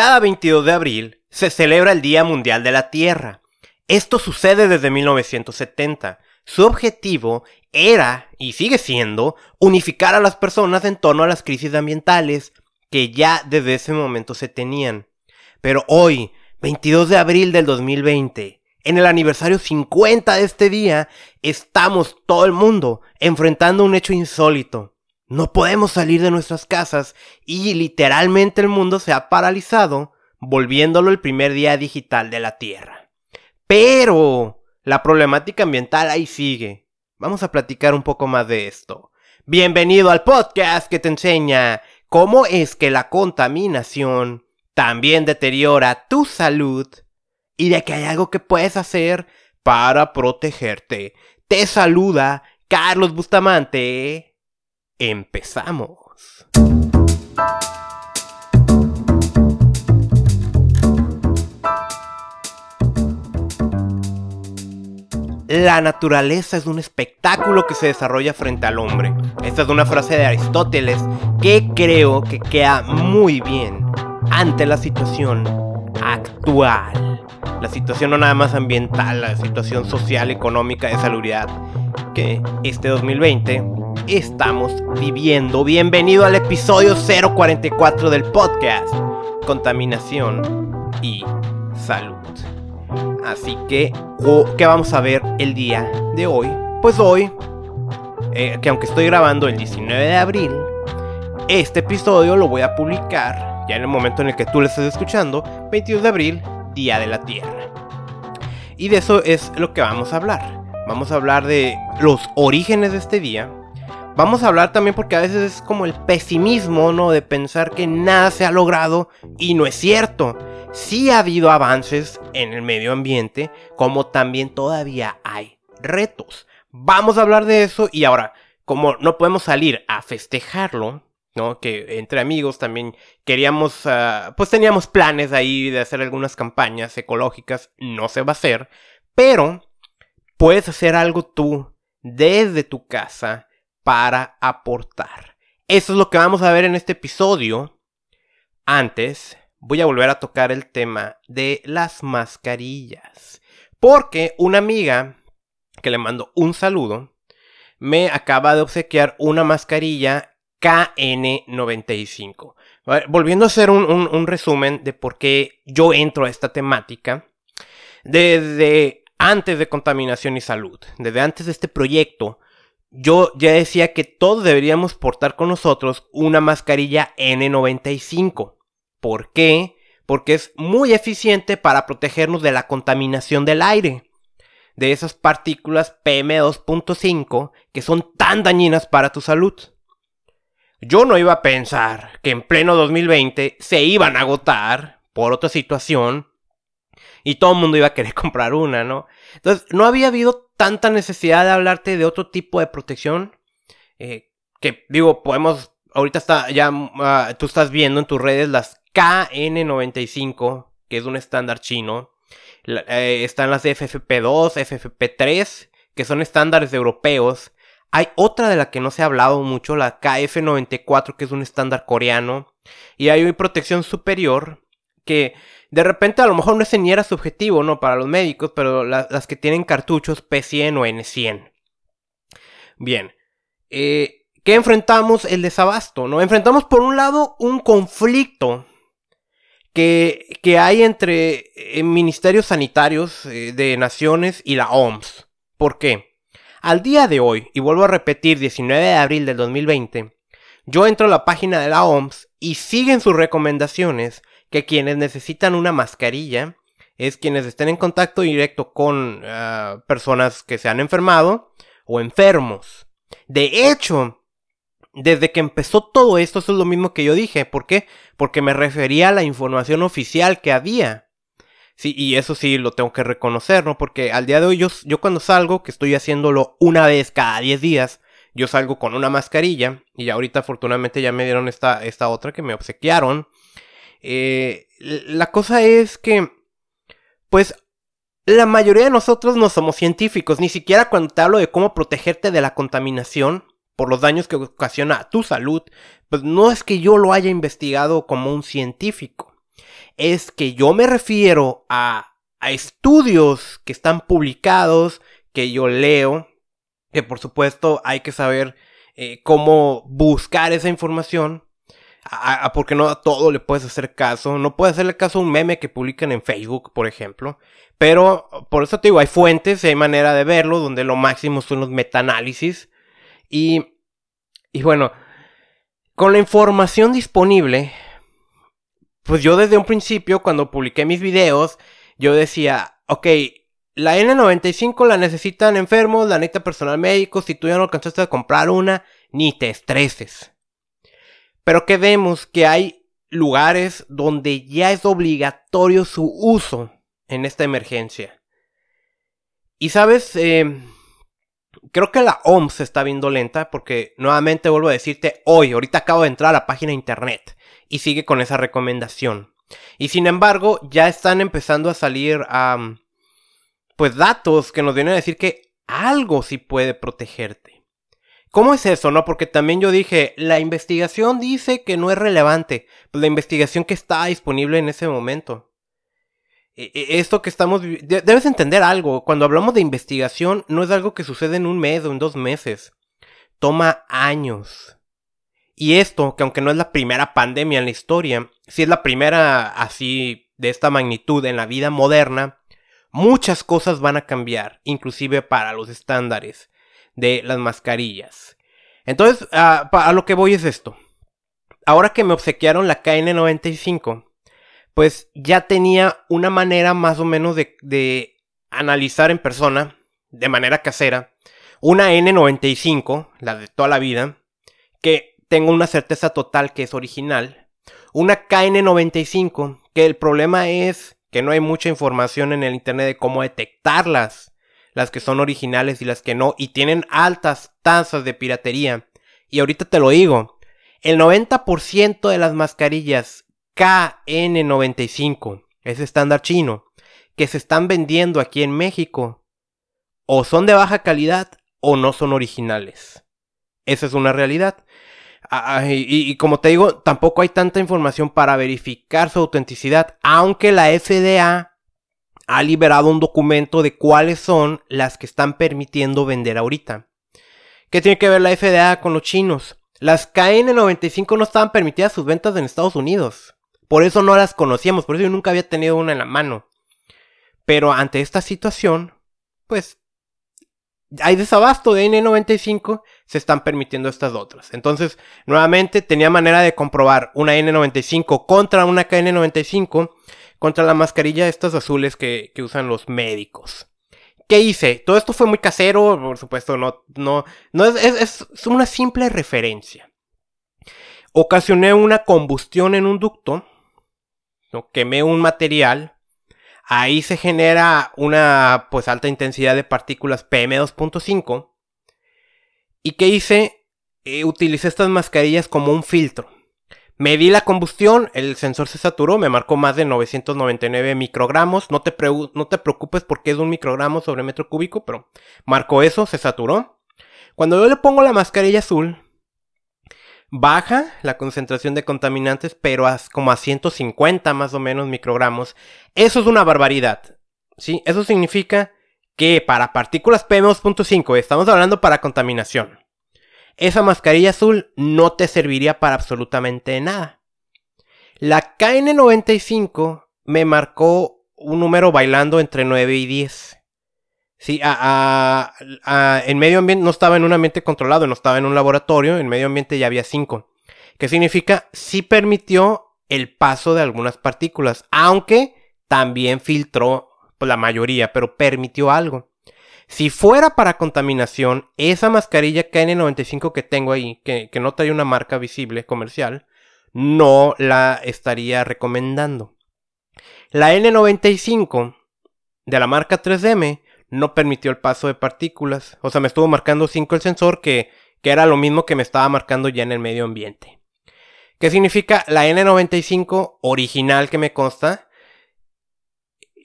Cada 22 de abril se celebra el Día Mundial de la Tierra. Esto sucede desde 1970. Su objetivo era, y sigue siendo, unificar a las personas en torno a las crisis ambientales que ya desde ese momento se tenían. Pero hoy, 22 de abril del 2020, en el aniversario 50 de este día, estamos todo el mundo enfrentando un hecho insólito. No podemos salir de nuestras casas y literalmente el mundo se ha paralizado, volviéndolo el primer día digital de la Tierra. Pero la problemática ambiental ahí sigue. Vamos a platicar un poco más de esto. Bienvenido al podcast que te enseña cómo es que la contaminación también deteriora tu salud y de que hay algo que puedes hacer para protegerte. Te saluda Carlos Bustamante Empezamos. La naturaleza es un espectáculo que se desarrolla frente al hombre. Esta es una frase de Aristóteles que creo que queda muy bien ante la situación actual. La situación no nada más ambiental, la situación social, económica, de salubridad este 2020 estamos viviendo. Bienvenido al episodio 044 del podcast Contaminación y Salud. Así que, ¿qué vamos a ver el día de hoy? Pues hoy, eh, que aunque estoy grabando el 19 de abril, este episodio lo voy a publicar ya en el momento en el que tú lo estés escuchando, 22 de abril, Día de la Tierra. Y de eso es lo que vamos a hablar. Vamos a hablar de los orígenes de este día, Vamos a hablar también porque a veces es como el pesimismo, ¿no? De pensar que nada se ha logrado y no es cierto. Sí ha habido avances en el medio ambiente, como también todavía hay retos. Vamos a hablar de eso y ahora, como no podemos salir a festejarlo, ¿no? Que entre amigos también queríamos, ah, pues teníamos planes ahí de hacer algunas campañas ecológicas, no se va a hacer, pero puedes hacer algo tú desde tu casa para aportar. Eso es lo que vamos a ver en este episodio. Antes, voy a volver a tocar el tema de las mascarillas. Porque una amiga que le mando un saludo me acaba de obsequiar una mascarilla KN95. Volviendo a hacer un, resumen de por qué yo entro a esta temática. Desde antes de contaminación y salud, desde antes de este proyecto, yo ya decía que todos deberíamos portar con nosotros una mascarilla N95. ¿Por qué? Porque es muy eficiente para protegernos de la contaminación del aire, de esas partículas PM2.5 que son tan dañinas para tu salud. Yo no iba a pensar que en pleno 2020 se iban a agotar por otra situación y todo el mundo iba a querer comprar una, ¿no? Entonces, no había habido tanta necesidad de hablarte de otro tipo de protección. Eh, que digo, podemos, ahorita está, ya ah, tú estás viendo en tus redes las KN95, que es un estándar chino. Eh, están las FFP2, FFP3, que son estándares europeos. Hay otra de la que no se ha hablado mucho, la KF94, que es un estándar coreano. Y hay una protección superior que de repente a lo mejor no ese ni era su objetivo, ¿no? Para los médicos, pero las que tienen cartuchos P100 o N100. Bien. Eh, ¿Qué enfrentamos? El desabasto, ¿no? Enfrentamos por un lado un conflicto que, que hay entre eh, ministerios sanitarios eh, de naciones y la OMS. ¿Por qué? Al día de hoy, y vuelvo a repetir, 19 de abril del 2020, yo entro a la página de la OMS y siguen sus recomendaciones que quienes necesitan una mascarilla es quienes estén en contacto directo con ah, personas que se han enfermado o enfermos. De hecho, desde que empezó todo esto, eso es lo mismo que yo dije. ¿Por qué? Porque me refería a la información oficial que había. Sí, y eso sí lo tengo que reconocer, ¿no? Porque al día de hoy yo, yo cuando salgo, que estoy haciéndolo una vez cada 10 días, yo salgo con una mascarilla. Y ahorita afortunadamente ya me dieron esta, esta otra que me obsequiaron. Eh, la cosa es que, pues, la mayoría de nosotros no somos científicos, ni siquiera cuando te hablo de cómo protegerte de la contaminación por los daños que ocasiona a tu salud, pues no es que yo lo haya investigado como un científico. es que yo me refiero a, a estudios que están publicados, que yo leo, que por supuesto hay que saber eh, cómo buscar esa información, porque no a todo le puedes hacer caso, no puedes hacerle caso a un meme que publican en Facebook, por ejemplo, pero por eso te digo, hay fuentes, hay manera de verlo, donde lo máximo son los metaanálisis, y, y bueno, con la información disponible, pues yo desde un principio, cuando publiqué mis videos, yo decía, ok, la N95 la necesitan enfermos, la necesita personal médico, si tú ya no alcanzaste a comprar una, ni te estreses. Pero que vemos que hay lugares donde ya es obligatorio su uso en esta emergencia. Y sabes, eh, creo que la OMS está viendo lenta porque nuevamente vuelvo a decirte hoy, ahorita acabo de entrar a la página de internet y sigue con esa recomendación. Y sin embargo, ya están empezando a salir pues datos que nos vienen a decir que algo sí puede protegerte. ¿Cómo es eso, no? Porque también yo dije, la investigación dice que no es relevante, pues la investigación que está disponible en ese momento. E, e, esto que estamos debes entender algo, cuando hablamos de investigación no es algo que sucede en un mes o en dos meses. Toma años. Y esto, que aunque no es la primera pandemia en la historia, sí es la primera así de esta magnitud en la vida moderna, muchas cosas van a cambiar, inclusive para los estándares de las mascarillas. Entonces, a, lo que voy es esto. Ahora que me obsequiaron la KN95, pues ya tenía una manera más o menos de, de analizar en persona, de manera casera, una N95, la de toda la vida, que tengo una certeza total que es original, una KN95, que el problema es que no hay mucha información en el Internet de cómo detectarlas, las que son originales y las que no, y tienen altas tasas de piratería. Y ahorita te lo digo, el 90% de las mascarillas KN95, ese estándar chino, que se están vendiendo aquí en México, o son de baja calidad o no son originales. Esa es una realidad. Ah, y, como te digo, tampoco hay tanta información para verificar su autenticidad, aunque la FDA ha liberado un documento de cuáles son las que están permitiendo vender ahorita. ¿Qué tiene que ver la FDA con los chinos? Las KN95 no estaban permitidas sus ventas en Estados Unidos. Por eso no las conocíamos, por eso yo nunca había tenido una en la mano. Pero ante esta situación, pues hay desabasto de N95, se están permitiendo estas otras. Entonces, nuevamente tenía manera de comprobar una N95 contra una KN95 contra la mascarilla estas azules que, usan los médicos. ¿Qué hice? Todo esto fue muy casero, por supuesto, no, no, no es, es una simple referencia. Ocasioné una combustión en un ducto, ¿no? quemé un material, Ahí se genera una pues alta intensidad de partículas PM2.5. ¿Y qué hice? Eh, utilicé estas mascarillas como un filtro. Medí la combustión, el sensor se saturó, me marcó más de 999 microgramos. No te, no te preocupes porque es un microgramo sobre metro cúbico, pero marcó eso, se saturó. Cuando yo le pongo la mascarilla azul, baja la concentración de contaminantes, pero a, como a 150 más o menos microgramos. Eso es una barbaridad. ¿sí? Eso significa que para partículas PM2.5, estamos hablando para contaminación, esa mascarilla azul no te serviría para absolutamente nada. La KN95 me marcó un número bailando entre 9 y 10. Sí, en medio ambiente no estaba en un ambiente controlado, no estaba en un laboratorio, en medio ambiente ya había 5. ¿Qué significa? Sí permitió el paso de algunas partículas, aunque también filtró la mayoría, pero permitió algo. Si fuera para contaminación, esa mascarilla KN95 que tengo ahí, que, no trae una marca visible comercial, no la estaría recomendando. La N95 de la marca 3M no permitió el paso de partículas. O sea, me estuvo marcando 5 el sensor que, que era lo mismo que me estaba marcando ya en el medio ambiente. ¿Qué significa? La N95 original que me consta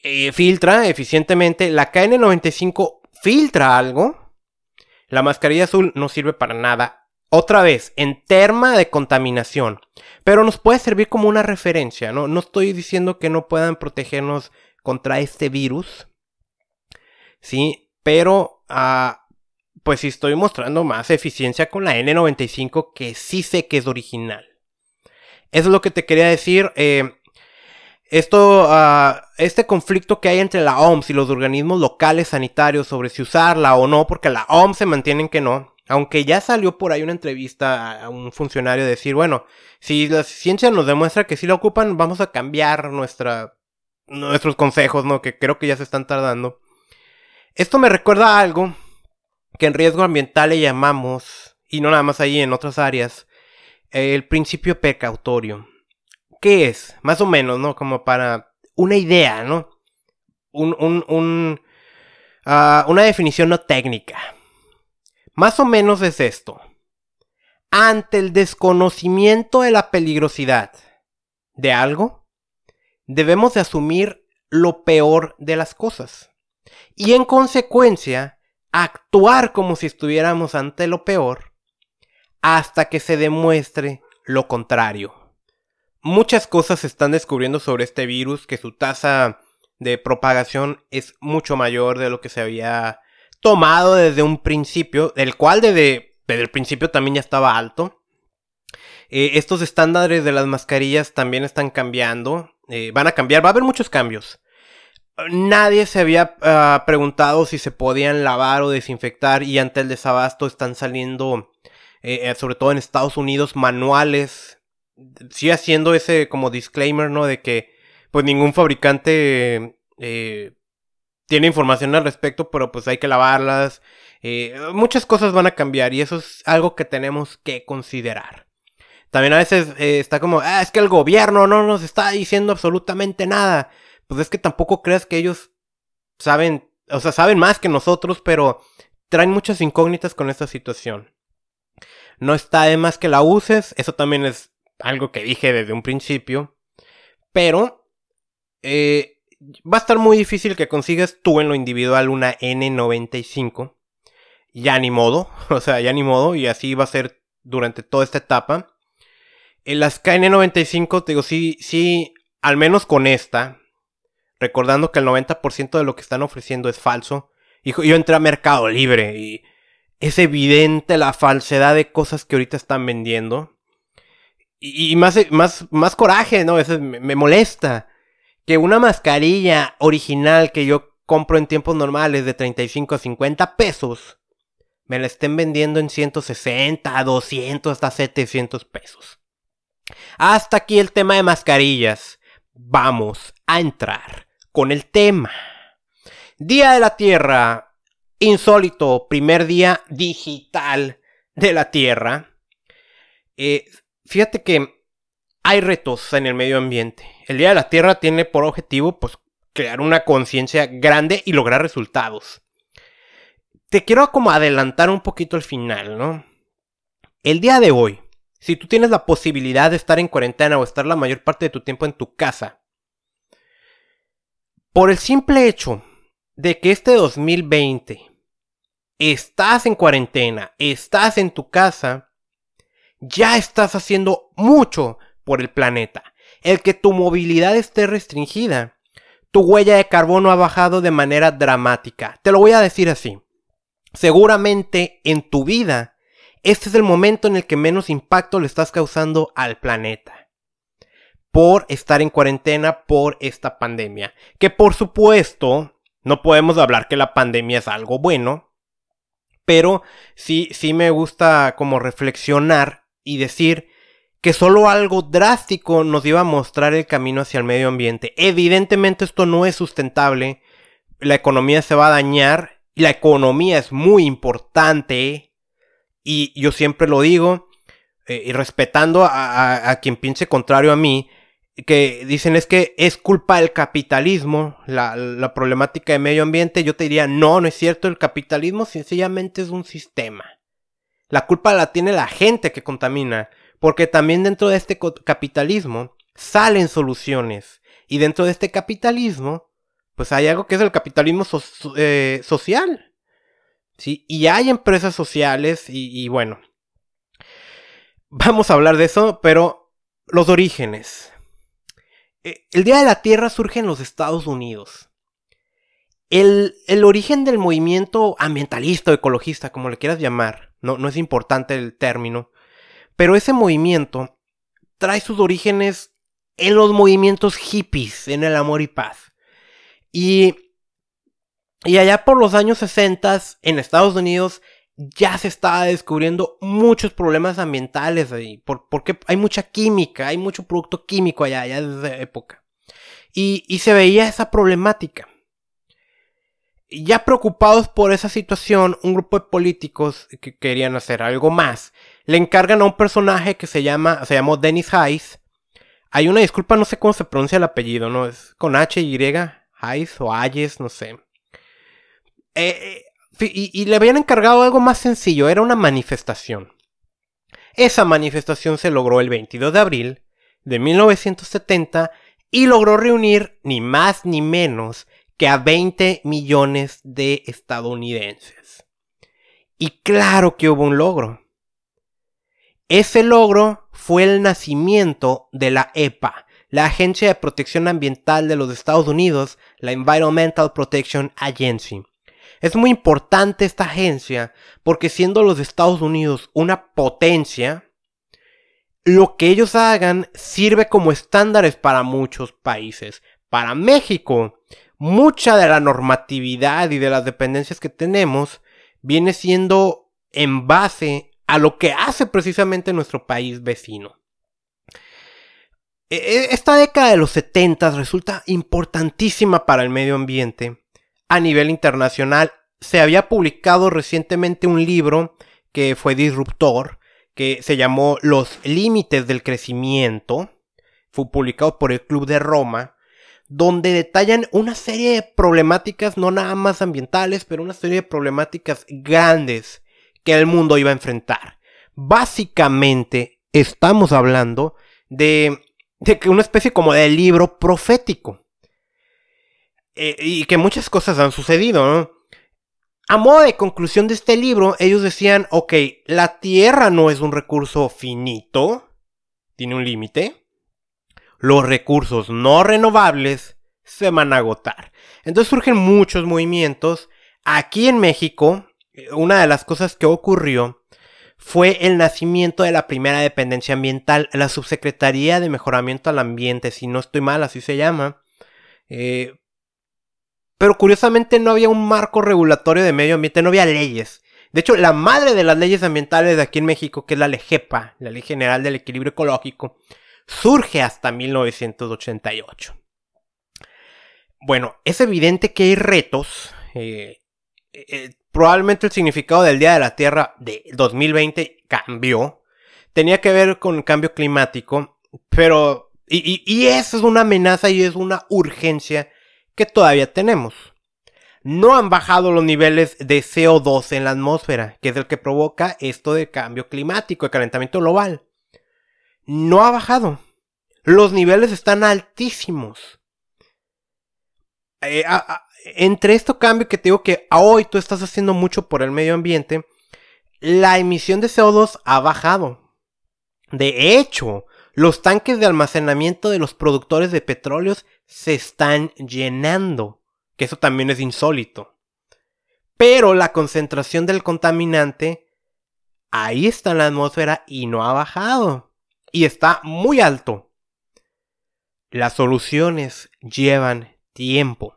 eh, filtra eficientemente. La KN95 filtra algo. La mascarilla azul no sirve para nada. otra vez, en terma de contaminación. Pero nos puede servir como una referencia, ¿no? No estoy diciendo que no puedan protegernos contra este virus. Sí, pero ah, pues sí estoy mostrando más eficiencia con la N95 que sí sé que es original. Eso es lo que te quería decir. Eh, esto, ah, este conflicto que hay entre la OMS y los organismos locales sanitarios sobre si usarla o no, porque la OMS se mantienen que no, aunque ya salió por ahí una entrevista a un funcionario decir, bueno, si la ciencia nos demuestra que sí la ocupan, vamos a cambiar nuestra, nuestros consejos, ¿no? Que creo que ya se están tardando. Esto me recuerda a algo que en riesgo ambiental le llamamos, y no nada más ahí en otras áreas, el principio precautorio. ¿Qué es? Más o menos, ¿no? Como para una idea, ¿no? Un, un, un, ah, una definición no técnica. Más o menos es esto. Ante el desconocimiento de la peligrosidad de algo, debemos de asumir lo peor de las cosas. Y en consecuencia, actuar como si estuviéramos ante lo peor hasta que se demuestre lo contrario muchas cosas se están descubriendo sobre este virus, que su tasa de propagación es mucho mayor de lo que se había tomado desde un principio, el cual desde, el principio también ya estaba alto. Eh, estos estándares de las mascarillas también están cambiando, eh, van a cambiar, va a haber muchos cambios. Nadie se había ah, preguntado si se podían lavar o desinfectar y ante el desabasto están saliendo, eh, sobre todo en Estados Unidos, manuales sigue haciendo ese como disclaimer, ¿no? De que pues ningún fabricante eh, tiene información al respecto, pero pues hay que lavarlas. Eh, muchas cosas van a cambiar y eso es algo que tenemos que considerar. También a veces eh, está como, ah, es que el gobierno no nos está diciendo absolutamente nada. Pues es que tampoco creas que ellos saben, o sea, saben más que nosotros, pero traen muchas incógnitas con esta situación. No está de más que la uses, eso también es algo que dije desde un principio. Pero eh, va a estar muy difícil que consigas tú en lo individual una N95. Ya ni modo, o sea, ya ni modo, y así va a ser durante toda esta etapa. En las KN95, te digo, sí, sí, al menos con esta, recordando que el 90% de lo que están ofreciendo es falso. Yo entré a Mercado Libre y es evidente la falsedad de cosas que ahorita están vendiendo y, más, más, más coraje, ¿no? Eso me, molesta. Que una mascarilla original que yo compro en tiempos normales de 35 a 50 pesos, me la estén vendiendo en 160, 200, hasta 700 pesos. Hasta aquí el tema de mascarillas. Vamos a entrar con el tema. Día de la Tierra. Insólito. Primer día digital de la Tierra. Eh, fíjate que hay retos en el medio ambiente. El Día de la Tierra tiene por objetivo, pues, crear una conciencia grande y lograr resultados. Te quiero como adelantar un poquito el final, ¿no? El día de hoy, si tú tienes la posibilidad de estar en cuarentena o estar la mayor parte de tu tiempo en tu casa, por el simple hecho de que este 2020 estás en cuarentena, estás en tu casa, ya estás haciendo mucho por el planeta. El que tu movilidad esté restringida, tu huella de carbono ha bajado de manera dramática. Te lo voy a decir así. Seguramente en tu vida, este es el momento en el que menos impacto le estás causando al planeta. Por estar en cuarentena por esta pandemia. Que por supuesto, no podemos hablar que la pandemia es algo bueno. Pero sí, sí me gusta como reflexionar y decir que solo algo drástico nos iba a mostrar el camino hacia el medio ambiente. Evidentemente esto no es sustentable, la economía se va a dañar, la economía es muy importante y yo siempre lo digo, eh, y respetando a, quien piense contrario a mí, que dicen es que es culpa del capitalismo, la, la, problemática de medio ambiente, yo te diría, no, no es cierto, el capitalismo sencillamente es un sistema. La culpa la tiene la gente que contamina, porque también dentro de este capitalismo salen soluciones. Y dentro de este capitalismo, pues hay algo que es el capitalismo eh, social. ¿sí? Y hay empresas sociales y, bueno. vamos a hablar de eso, pero los orígenes. Eh, el Día de la Tierra surge en los Estados Unidos. El, origen del movimiento ambientalista o ecologista, como le quieras llamar, no, no es importante el término, pero ese movimiento trae sus orígenes en los movimientos hippies, en el amor y paz. Y, y allá por los años 60 en Estados Unidos ya se estaba descubriendo muchos problemas ambientales ahí, porque hay mucha química, hay mucho producto químico allá, allá desde esa época. Y, y se veía esa problemática. Ya preocupados por esa situación, un grupo de políticos que querían hacer algo más, le encargan a un personaje que se llama, se llamó Dennis Hayes. Hay una disculpa, no sé cómo se pronuncia el apellido, ¿no? Es con H, Y, Hayes o Hayes, no sé. Eh, eh y, le habían encargado algo más sencillo, era una manifestación. Esa manifestación se logró el 22 de abril de 1970 y logró reunir ni más ni menos que a 20 millones de estadounidenses. Y claro que hubo un logro. Ese logro fue el nacimiento de la EPA, la Agencia de Protección Ambiental de los Estados Unidos, la Environmental Protection Agency es muy importante esta agencia porque siendo los Estados Unidos una potencia, lo que ellos hagan sirve como estándares para muchos países. Para México, mucha de la normatividad y de las dependencias que tenemos viene siendo en base a lo que hace precisamente nuestro país vecino. E, e, esta década de los 70 resulta importantísima para el medio ambiente a nivel internacional. Se había publicado recientemente un libro que fue disruptor, que se llamó Los Límites del Crecimiento. Fue publicado por el Club de Roma, donde detallan una serie de problemáticas, no nada más ambientales, pero una serie de problemáticas grandes que el mundo iba a enfrentar. Básicamente, estamos hablando de, de una especie como de libro profético. Eh, y que muchas cosas han sucedido, ¿no? A modo de conclusión de este libro, ellos decían, ok, la Tierra no es un recurso finito, tiene un límite. Los recursos no renovables se van a agotar. Entonces surgen muchos movimientos. Aquí en México, una de las cosas que ocurrió fue el nacimiento de la primera dependencia ambiental, la Subsecretaría de Mejoramiento al Ambiente, si no estoy mal, así se llama. Eh, pero curiosamente no había un marco regulatorio de medio ambiente, no había leyes. De hecho, la madre de las leyes ambientales de aquí en México, que es la LEGEPA, la Ley General del Equilibrio Ecológico, surge hasta 1988. Bueno, es evidente que hay retos. Eh, eh, probablemente el significado del Día de la Tierra de 2020 cambió. Tenía que ver con el cambio climático, pero... Y, y eso es una amenaza y es una urgencia que todavía tenemos. No han bajado los niveles de CO2 en la atmósfera, que es el que provoca esto de cambio climático, el calentamiento global. No ha bajado. Los niveles están altísimos. Eh, entre esto cambio que te digo que hoy tú estás haciendo mucho por el medio ambiente, la emisión de CO2 ha bajado. De hecho, los tanques de almacenamiento de los productores de petróleos se están llenando, que eso también es insólito. Pero la concentración del contaminante ahí está en la atmósfera y no ha bajado. Y está muy alto. Las soluciones llevan tiempo.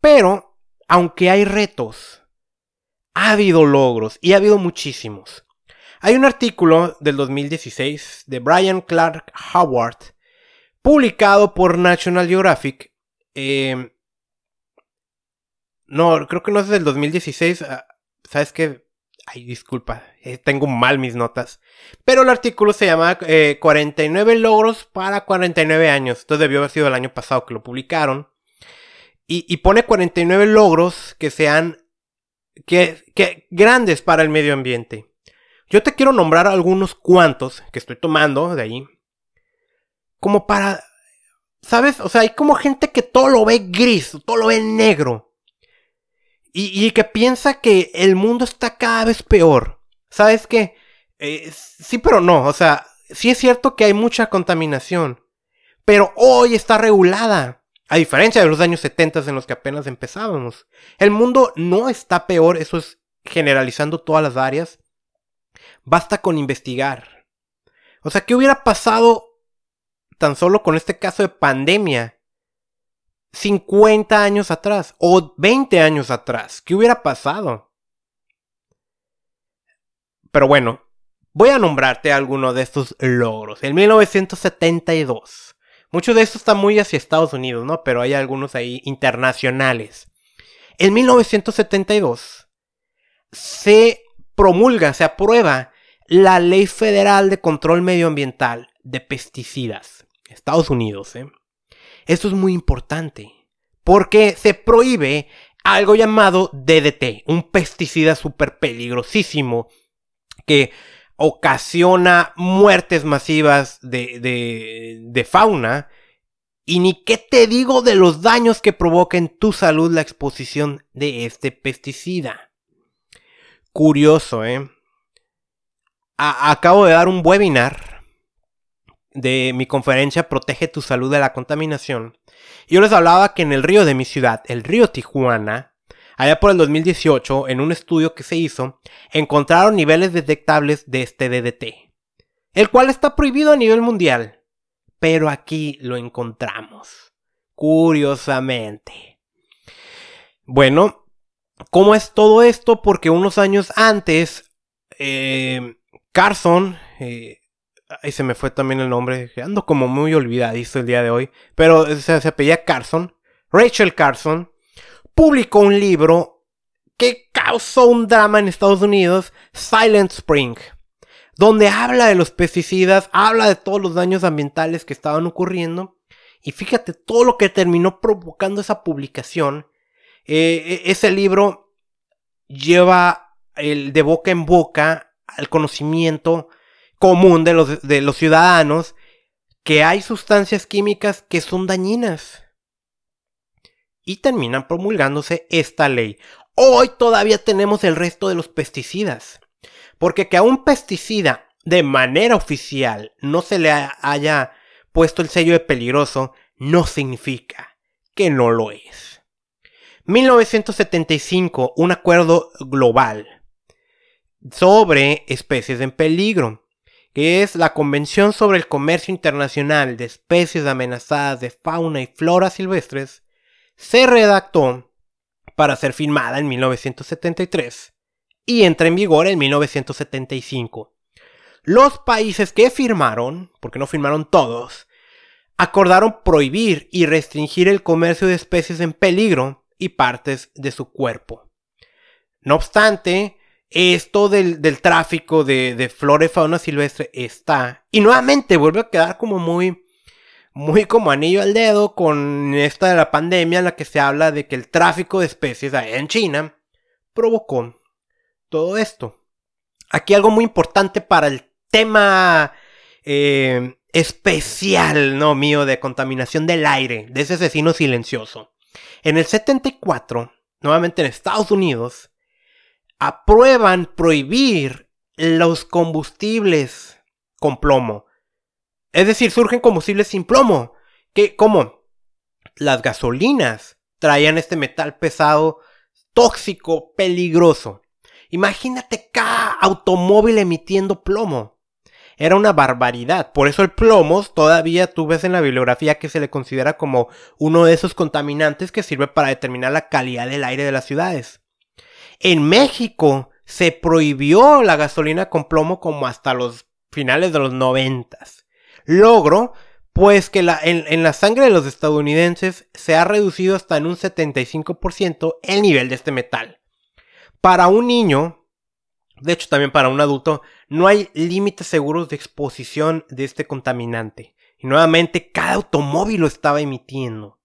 Pero, aunque hay retos, ha habido logros y ha habido muchísimos. Hay un artículo del 2016 de Brian Clark Howard publicado por National Geographic. Em, no, creo que no es del 2016. Ah, ¿Sabes qué? Ay, disculpa, eh, tengo mal mis notas. Pero el artículo se llama 49 eh, logros para 49 años. Entonces debió haber sido el año pasado que lo publicaron. Y, pone 49 logros que sean que, que, grandes para el medio ambiente. Yo te quiero nombrar algunos cuantos que estoy tomando de ahí como para, ¿sabes? O sea, hay como gente que todo lo ve gris, todo lo ve negro. Y, que piensa que el mundo está cada vez peor. ¿Sabes qué? Eh, sí, pero no. O sea, sí es cierto que hay mucha contaminación. Pero hoy está regulada. A diferencia de los años 70 en los que apenas empezábamos. El mundo no está peor, eso es generalizando todas las áreas. Basta con investigar. O sea, ¿qué hubiera pasado tan solo con este caso de pandemia 50 años atrás o 20 años atrás. ¿Qué hubiera pasado? Pero bueno, voy a nombrarte alguno de estos logros. En 1972. Muchos de estos están muy hacia Estados Unidos, ¿no? Pero hay algunos ahí internacionales. En 1972 se promulga, se aprueba la Ley Federal de Control Medioambiental de Pesticidas. Estados Unidos, ¿eh? Esto es muy importante porque se prohíbe algo llamado DDT, un pesticida súper peligrosísimo que ocasiona muertes masivas de, de, de, fauna. Y ni qué te digo de los daños que provoca en tu salud la exposición de este pesticida. Curioso, ¿eh? acabo de dar un webinar de mi conferencia Protege tu salud de la contaminación. yo les hablaba que en el río de mi ciudad, el río Tijuana, allá por el 2018, en un estudio que se hizo, encontraron niveles detectables de este DDT, el cual está prohibido a nivel mundial. Pero aquí lo encontramos, curiosamente. Bueno, ¿cómo es todo esto? Porque unos años antes, eh, Carson, eh, Ahí se me fue también el nombre. Ando como muy olvidadizo el día de hoy. Pero se, se apellía Carson. Rachel Carson publicó un libro que causó un drama en Estados Unidos, Silent Spring, donde habla de los pesticidas, habla de todos los daños ambientales que estaban ocurriendo. Y fíjate todo lo que terminó provocando esa publicación. Eh, e, ese libro lleva el de boca en boca al conocimiento común de los, ciudadanos que hay sustancias químicas que son dañinas. Y terminan promulgándose esta ley. Hoy todavía tenemos el resto de los pesticidas. Porque que a un pesticida de manera oficial no se le haya puesto el sello de peligroso no significa que no lo es. 1975, un acuerdo global sobre especies en peligro que es la Convención sobre el Comercio Internacional de Especies Amenazadas de Fauna y Flora Silvestres, se redactó para ser firmada en 1973 y entra en vigor en 1975. Los países que firmaron, porque no firmaron todos, acordaron prohibir y restringir el comercio de especies en peligro y partes de su cuerpo. No obstante, esto del, tráfico de, y fauna silvestre está. Y nuevamente vuelve a quedar como muy, muy como anillo al dedo con esta de la pandemia en la que se habla de que el tráfico de especies en China provocó todo esto. Aquí algo muy importante para el tema eh, especial, no mío, de contaminación del aire, de ese asesino silencioso. En el 74, nuevamente en Estados Unidos, aprueban prohibir los combustibles con plomo. Es decir, surgen combustibles sin plomo. Que, como las gasolinas traían este metal pesado, tóxico, peligroso. Imagínate cada automóvil emitiendo plomo. Era una barbaridad. Por eso el plomo todavía tú ves en la bibliografía que se le considera como uno de esos contaminantes que sirve para determinar la calidad del aire de las ciudades. En México se prohibió la gasolina con plomo como hasta los finales de los noventas. Logro, pues que la, en, la sangre de los estadounidenses se ha reducido hasta en un 75% el nivel de este metal. Para un niño, de hecho también para un adulto, no hay límites seguros de exposición de este contaminante. Y nuevamente cada automóvil lo estaba emitiendo.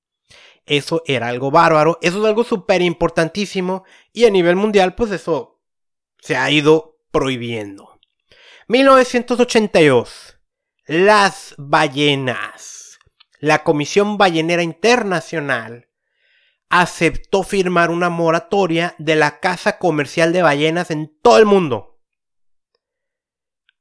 Eso era algo bárbaro, eso es algo súper importantísimo y a nivel mundial pues eso se ha ido prohibiendo. 1982. Las ballenas. La Comisión Ballenera Internacional aceptó firmar una moratoria de la caza comercial de ballenas en todo el mundo.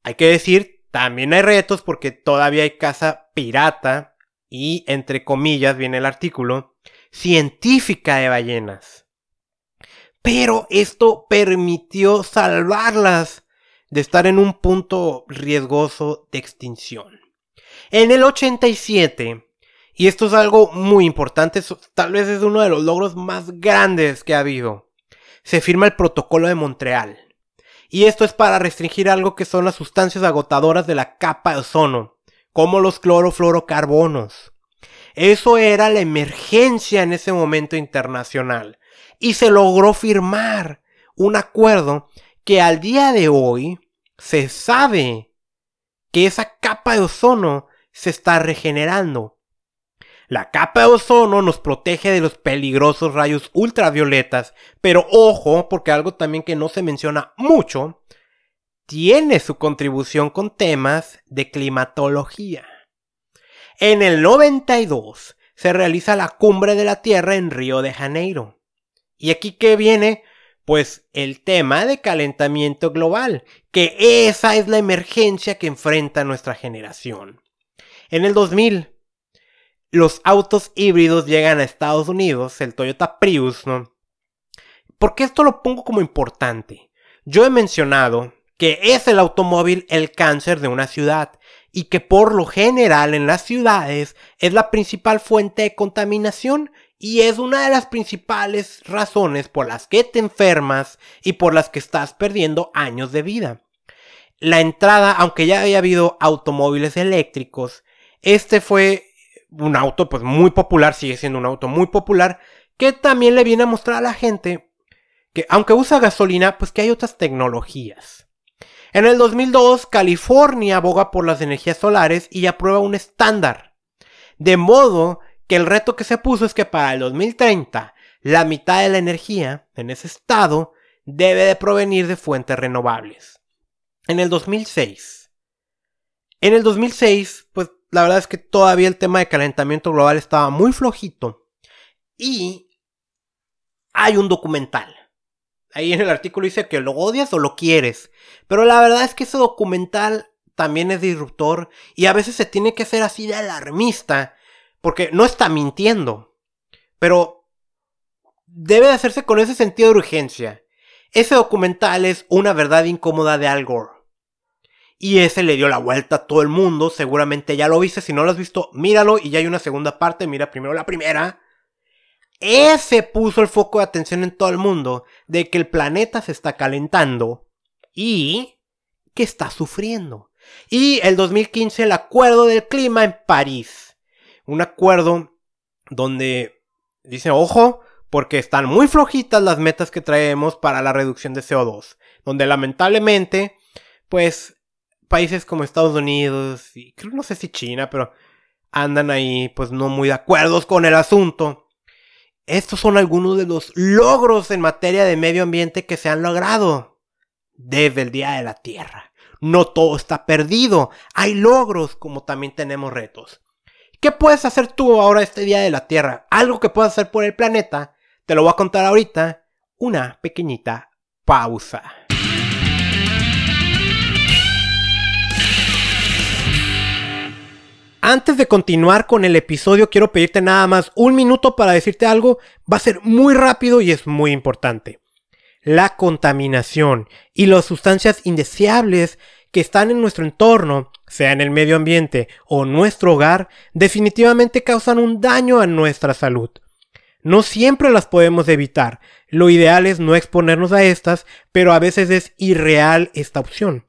Hay que decir, también hay retos porque todavía hay caza pirata y, entre comillas, viene el artículo, científica de ballenas. Pero esto permitió salvarlas de estar en un punto riesgoso de extinción. En el 87, y esto es algo muy importante, tal vez es uno de los logros más grandes que ha habido, se firma el Protocolo de Montreal. Y esto es para restringir algo que son las sustancias agotadoras de la capa de ozono, como los clorofluorocarbonos. Eso era la emergencia en ese momento internacional. Y se logró firmar un acuerdo que al día de hoy se sabe que esa capa de ozono se está regenerando. La capa de ozono nos protege de los peligrosos rayos ultravioletas, pero ojo, porque algo también que no se menciona mucho, tiene su contribución con temas de climatología. En el 92 se realiza la cumbre de la Tierra en Río de Janeiro. ¿Y aquí qué viene? Pues el tema de calentamiento global, que esa es la emergencia que enfrenta nuestra generación. En el 2000, los autos híbridos llegan a Estados Unidos, el Toyota Prius, ¿no? Porque esto lo pongo como importante. Yo he mencionado que es el automóvil el cáncer de una ciudad y que por lo general en las ciudades es la principal fuente de contaminación y es una de las principales razones por las que te enfermas y por las que estás perdiendo años de vida. La entrada, aunque ya había habido automóviles eléctricos, este fue un auto pues muy popular, sigue siendo un auto muy popular, que también le viene a mostrar a la gente que aunque usa gasolina, pues que hay otras tecnologías. En el 2002, California aboga por las energías solares y aprueba un estándar. De modo que el reto que se puso es que para el 2030 la mitad de la energía en ese estado debe de provenir de fuentes renovables. En el 2006. En el 2006, pues la verdad es que todavía el tema de calentamiento global estaba muy flojito. Y hay un documental. Ahí en el artículo dice que lo odias o lo quieres. Pero la verdad es que ese documental también es disruptor y a veces se tiene que ser así de alarmista porque no está mintiendo. Pero debe de hacerse con ese sentido de urgencia. Ese documental es una verdad incómoda de Al Gore. Y ese le dio la vuelta a todo el mundo. Seguramente ya lo viste. Si no lo has visto, míralo. Y ya hay una segunda parte. Mira primero la primera. Ese puso el foco de atención en todo el mundo de que el planeta se está calentando y que está sufriendo. Y el 2015 el acuerdo del clima en París un acuerdo donde dice, ojo, porque están muy flojitas las metas que traemos para la reducción de CO2, donde lamentablemente, pues, países como Estados Unidos y creo no sé si China, pero andan ahí pues no muy de acuerdo con el asunto. Estos son algunos de los logros en materia de medio ambiente que se han logrado desde el Día de la Tierra. No todo está perdido, hay logros como también tenemos retos. ¿Qué puedes hacer tú ahora este día de la Tierra? Algo que puedas hacer por el planeta. Te lo voy a contar ahorita. Una pequeñita pausa. Antes de continuar con el episodio, quiero pedirte nada más un minuto para decirte algo. Va a ser muy rápido y es muy importante. La contaminación y las sustancias indeseables que están en nuestro entorno, sea en el medio ambiente o nuestro hogar, definitivamente causan un daño a nuestra salud. No siempre las podemos evitar. Lo ideal es no exponernos a estas, pero a veces es irreal esta opción.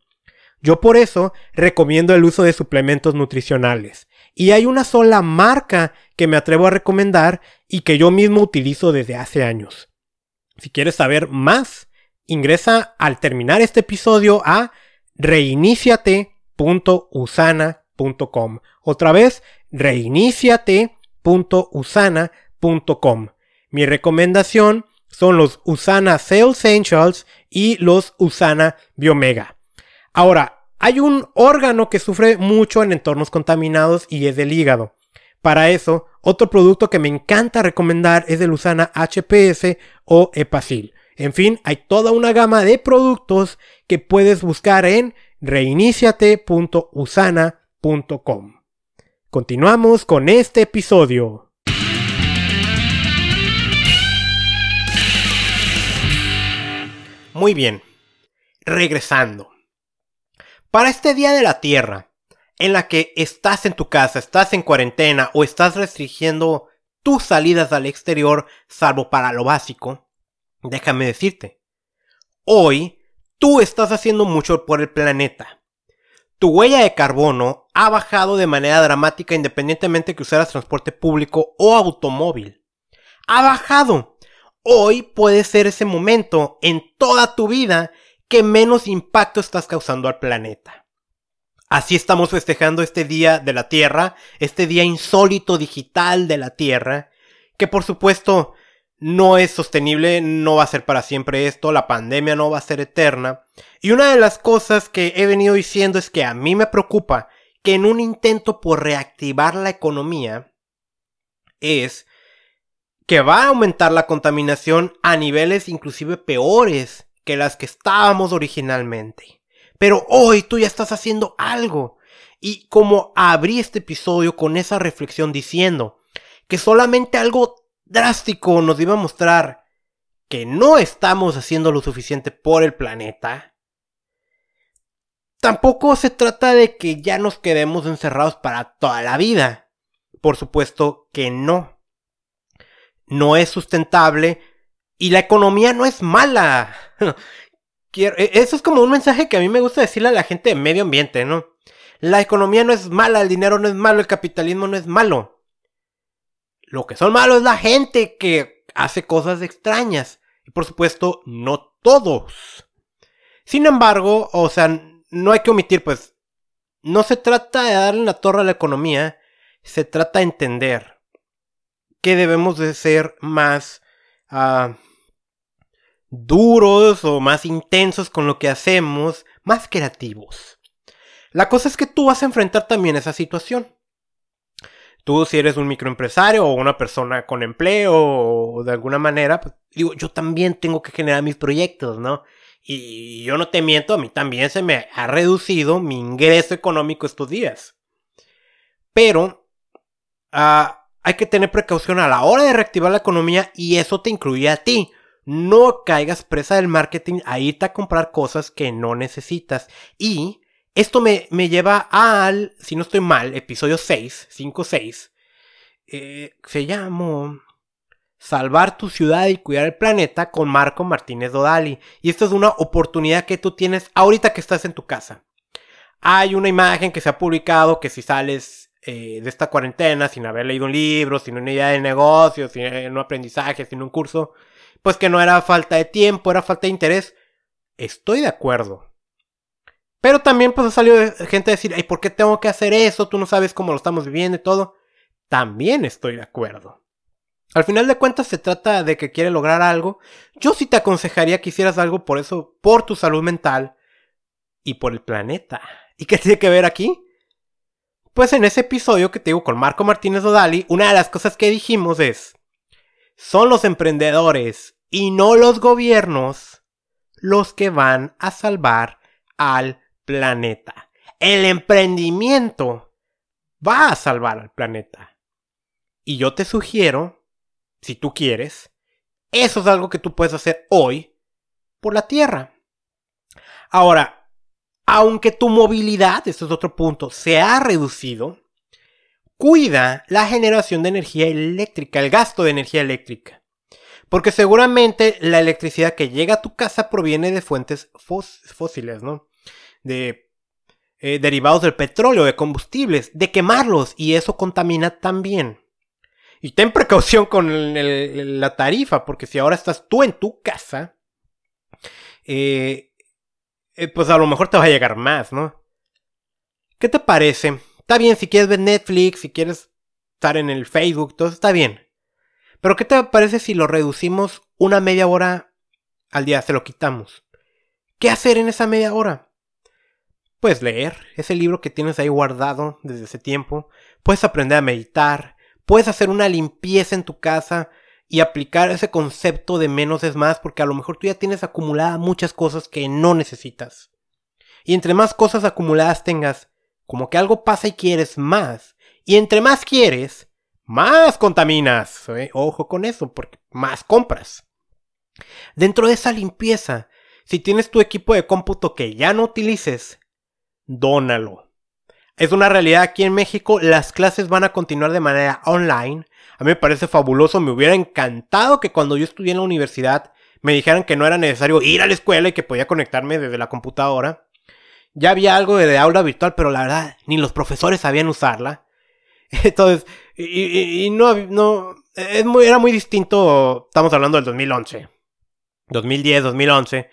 Yo por eso recomiendo el uso de suplementos nutricionales. Y hay una sola marca que me atrevo a recomendar y que yo mismo utilizo desde hace años. Si quieres saber más, ingresa al terminar este episodio a reiniciate.usana.com. Otra vez, reiniciate.usana.com. Mi recomendación son los Usana Cell Essentials y los Usana Biomega. Ahora, hay un órgano que sufre mucho en entornos contaminados y es el hígado. Para eso, otro producto que me encanta recomendar es el Usana HPS o Epacil. En fin, hay toda una gama de productos que puedes buscar en reiniciate.usana.com. Continuamos con este episodio. Muy bien, regresando. Para este Día de la Tierra, en la que estás en tu casa, estás en cuarentena o estás restringiendo tus salidas al exterior, salvo para lo básico, déjame decirte, hoy tú estás haciendo mucho por el planeta. Tu huella de carbono ha bajado de manera dramática independientemente que usaras transporte público o automóvil. Ha bajado. Hoy puede ser ese momento en toda tu vida que menos impacto estás causando al planeta. Así estamos festejando este día de la Tierra, este día insólito digital de la Tierra, que por supuesto no es sostenible, no va a ser para siempre esto, la pandemia no va a ser eterna. Y una de las cosas que he venido diciendo es que a mí me preocupa que en un intento por reactivar la economía es que va a aumentar la contaminación a niveles inclusive peores que las que estábamos originalmente. Pero hoy tú ya estás haciendo algo. Y como abrí este episodio con esa reflexión diciendo que solamente algo drástico nos iba a mostrar que no estamos haciendo lo suficiente por el planeta, tampoco se trata de que ya nos quedemos encerrados para toda la vida. Por supuesto que no no es sustentable y la economía no es mala. E, eso es como un mensaje que a mí me gusta decirle a la gente de medio ambiente, ¿no? La economía no es mala, el dinero no es malo, el capitalismo no es malo. Lo que son malos es la gente que hace cosas extrañas. Y por supuesto, no todos. Sin embargo, o sea, no hay que omitir, pues, no se trata de darle la torre a la economía, se trata de entender que debemos de ser más uh, duros o más intensos con lo que hacemos, más creativos. La cosa es que tú vas a enfrentar también esa situación. Tú si eres un microempresario o una persona con empleo o de alguna manera, pues, digo, yo también tengo que generar mis proyectos, ¿no? Y yo no te miento, a mí también se me ha reducido mi ingreso económico estos días. Pero, uh, hay que tener precaución a la hora de reactivar la economía y eso te incluye a ti. No caigas presa del marketing a irte a comprar cosas que no necesitas. Y esto me, me lleva al, si no estoy mal, episodio 6, 5, 6. se llama Salvar tu ciudad y cuidar el planeta con Marco Martínez Dodali. Y esto es una oportunidad que tú tienes ahorita que estás en tu casa. Hay una imagen que se ha publicado que si sales eh, de esta cuarentena sin haber leído un libro, sin una idea de negocio, sin un aprendizaje, sin un curso, pues que no era falta de tiempo, era falta de interés. Estoy de acuerdo. Pero también pues ha salido gente a decir, ¿y por qué tengo que hacer eso? Tú no sabes cómo lo estamos viviendo y todo. También estoy de acuerdo. Al final de cuentas se trata de que quiere lograr algo. Yo sí te aconsejaría que hicieras algo por eso, por tu salud mental y por el planeta. ¿Y qué tiene que ver aquí? Pues en ese episodio que te digo con Marco Martínez Odali, una de las cosas que dijimos es, son los emprendedores y no los gobiernos los que van a salvar al planeta. El emprendimiento va a salvar al planeta. Y yo te sugiero, si tú quieres, eso es algo que tú puedes hacer hoy por la Tierra. Ahora, aunque tu movilidad, esto es otro punto, se ha reducido, cuida la generación de energía eléctrica, el gasto de energía eléctrica. Porque seguramente la electricidad que llega a tu casa proviene de fuentes fósiles, ¿no? De eh, derivados del petróleo, de combustibles, de quemarlos, y eso contamina también. Y ten precaución con la tarifa, porque si ahora estás tú en tu casa, eh, eh, pues a lo mejor te va a llegar más, ¿no? ¿Qué te parece? Está bien si quieres ver Netflix, si quieres estar en el Facebook, todo está bien. Pero ¿qué te parece si lo reducimos una media hora al día? Se lo quitamos. ¿Qué hacer en esa media hora? Puedes leer ese libro que tienes ahí guardado desde ese tiempo. Puedes aprender a meditar. Puedes hacer una limpieza en tu casa y aplicar ese concepto de menos es más porque a lo mejor tú ya tienes acumuladas muchas cosas que no necesitas. Y entre más cosas acumuladas tengas, como que algo pasa y quieres más. Y entre más quieres, más contaminas. ¿eh? Ojo con eso, porque más compras. Dentro de esa limpieza, si tienes tu equipo de cómputo que ya no utilices, dónalo. Es una realidad aquí en México, las clases van a continuar de manera online. A mí me parece fabuloso, me hubiera encantado que cuando yo estudié en la universidad me dijeran que no era necesario ir a la escuela y que podía conectarme desde la computadora. Ya había algo de aula virtual, pero la verdad, ni los profesores sabían usarla. Entonces, y, no, no, era muy distinto, estamos hablando del 2011, 2010, 2011,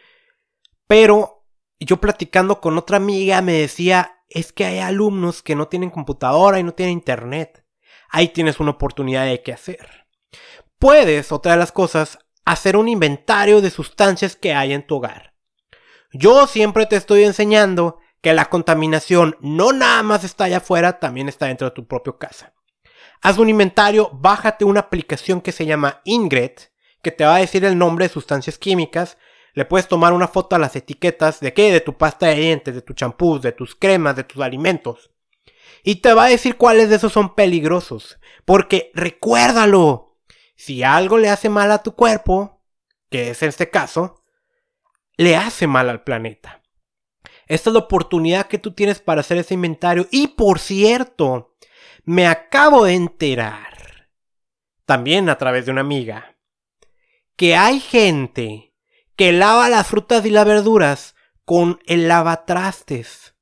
pero yo platicando con otra amiga me decía, es que hay alumnos que no tienen computadora y no tienen internet. Ahí tienes una oportunidad de qué hacer. Puedes, otra de las cosas, hacer un inventario de sustancias que hay en tu hogar. Yo siempre te estoy enseñando que la contaminación no nada más está allá afuera, también está dentro de tu propia casa. Haz un inventario, bájate una aplicación que se llama Ingret, que te va a decir el nombre de sustancias químicas. Le puedes tomar una foto a las etiquetas de qué, de tu pasta de dientes, de tu champú, de tus cremas, de tus alimentos. Y te va a decir cuáles de esos son peligrosos. Porque recuérdalo, si algo le hace mal a tu cuerpo, que es este caso, le hace mal al planeta. Esta es la oportunidad que tú tienes para hacer ese inventario. Y por cierto, me acabo de enterar, también a través de una amiga, que hay gente que lava las frutas y las verduras con el lavatrastes.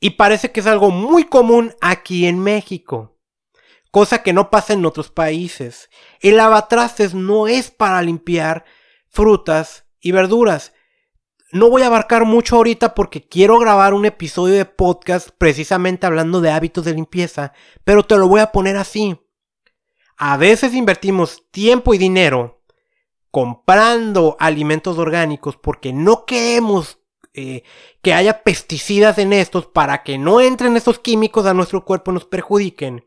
Y parece que es algo muy común aquí en México. Cosa que no pasa en otros países. El lavatrastes no es para limpiar frutas y verduras. No voy a abarcar mucho ahorita porque quiero grabar un episodio de podcast precisamente hablando de hábitos de limpieza, pero te lo voy a poner así. A veces invertimos tiempo y dinero comprando alimentos orgánicos porque no queremos eh, que haya pesticidas en estos para que no entren estos químicos a nuestro cuerpo y nos perjudiquen.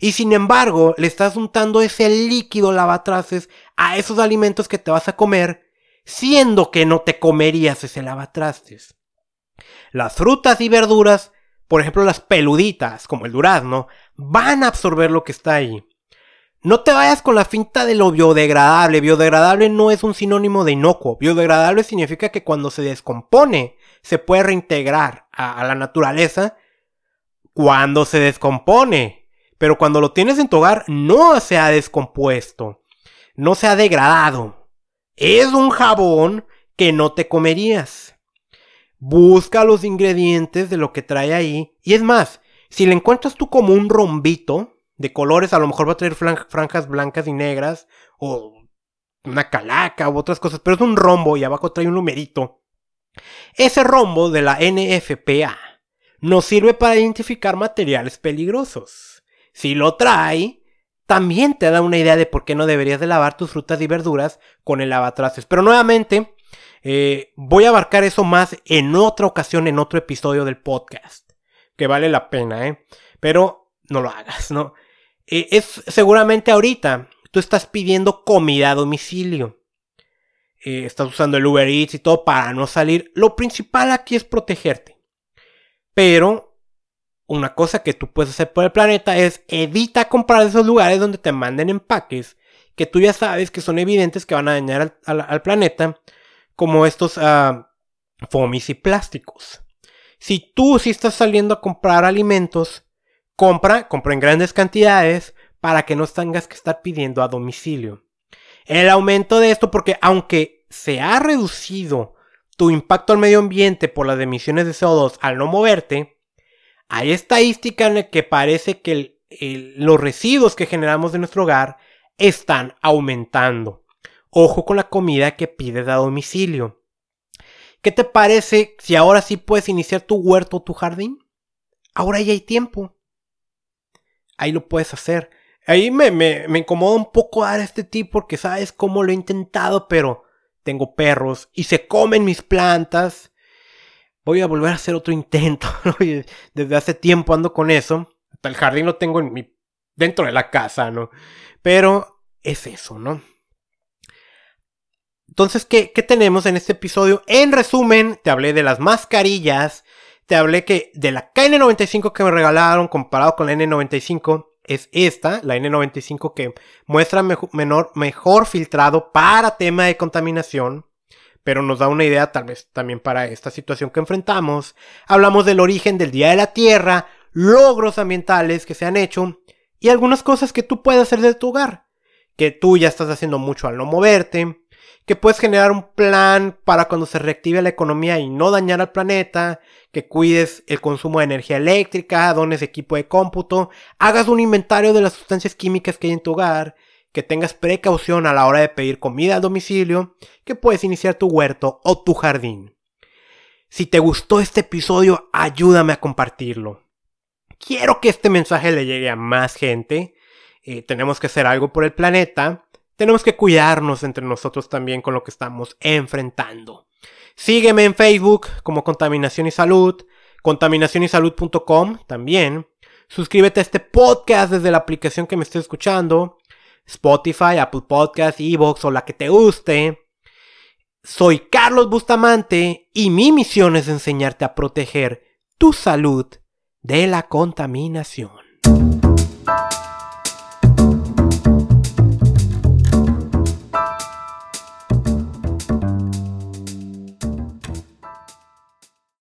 Y sin embargo, le estás untando ese líquido lavatraces a esos alimentos que te vas a comer siendo que no te comerías ese lavatrastes. Las frutas y verduras, por ejemplo las peluditas, como el durazno, van a absorber lo que está ahí. No te vayas con la finta de lo biodegradable. Biodegradable no es un sinónimo de inocuo. Biodegradable significa que cuando se descompone se puede reintegrar a, a la naturaleza cuando se descompone. Pero cuando lo tienes en tu hogar no se ha descompuesto. No se ha degradado es un jabón que no te comerías. Busca los ingredientes de lo que trae ahí. Y es más, si le encuentras tú como un rombito de colores, a lo mejor va a traer franjas blancas y negras, o una calaca, u otras cosas, pero es un rombo y abajo trae un numerito. Ese rombo de la NFPA nos sirve para identificar materiales peligrosos. Si lo trae, también te da una idea de por qué no deberías de lavar tus frutas y verduras con el lavatrastes. Pero nuevamente, eh, voy a abarcar eso más en otra ocasión, en otro episodio del podcast. Que vale la pena, ¿eh? Pero no lo hagas, ¿no? Eh, es seguramente ahorita tú estás pidiendo comida a domicilio. Eh, estás usando el Uber Eats y todo para no salir. Lo principal aquí es protegerte. Pero una cosa que tú puedes hacer por el planeta es evita comprar esos lugares donde te manden empaques que tú ya sabes que son evidentes que van a dañar al, planeta, como estos uh, fomis y plásticos. Si tú sí estás saliendo a comprar alimentos, compra, compra en grandes cantidades para que no tengas que estar pidiendo a domicilio. El aumento de esto, porque aunque se ha reducido tu impacto al medio ambiente por las emisiones de CO2 al no moverte, hay estadística en la que parece que los residuos que generamos de nuestro hogar están aumentando. Ojo con la comida que pides a domicilio. ¿Qué te parece si ahora sí puedes iniciar tu huerto o tu jardín? Ahora ya hay tiempo. Ahí lo puedes hacer. Ahí me, me, me incomoda un poco dar este tip porque sabes cómo lo he intentado, pero tengo perros y se comen mis plantas voy a volver a hacer otro intento. Desde hace tiempo ando con eso. Hasta el jardín lo tengo en mi, dentro de la casa, ¿no? Pero es eso, ¿no? Entonces, ¿qué, ¿qué, tenemos en este episodio? En resumen, te hablé de las mascarillas, te hablé que de la KN95 que me regalaron comparado con la N95 es esta, la N95 que muestra menor, mejor filtrado para tema de contaminación, pero nos da una idea tal vez también para esta situación que enfrentamos. Hablamos del origen del Día de la Tierra, logros ambientales que se han hecho y algunas cosas que tú puedes hacer de tu hogar, que tú ya estás haciendo mucho al no moverte, que puedes generar un plan para cuando se reactive la economía y no dañar al planeta, que cuides el consumo de energía eléctrica, dones equipo de cómputo, hagas un inventario de las sustancias químicas que hay en tu hogar, que tengas precaución a la hora de pedir comida al domicilio, que puedes iniciar tu huerto o tu jardín. Si te gustó este episodio, ayúdame a compartirlo. Quiero que este mensaje le llegue a más gente. Eh, tenemos que hacer algo por el planeta tenemos que cuidarnos entre nosotros también con lo que estamos enfrentando. Sígueme en Facebook como Contaminación y Salud, contaminacionysalud.com también. Suscríbete a este podcast desde la aplicación que me estés escuchando, Spotify, Apple Podcast, Evox o la que te guste. Soy Carlos Bustamante y mi misión es enseñarte a proteger tu salud de la contaminación.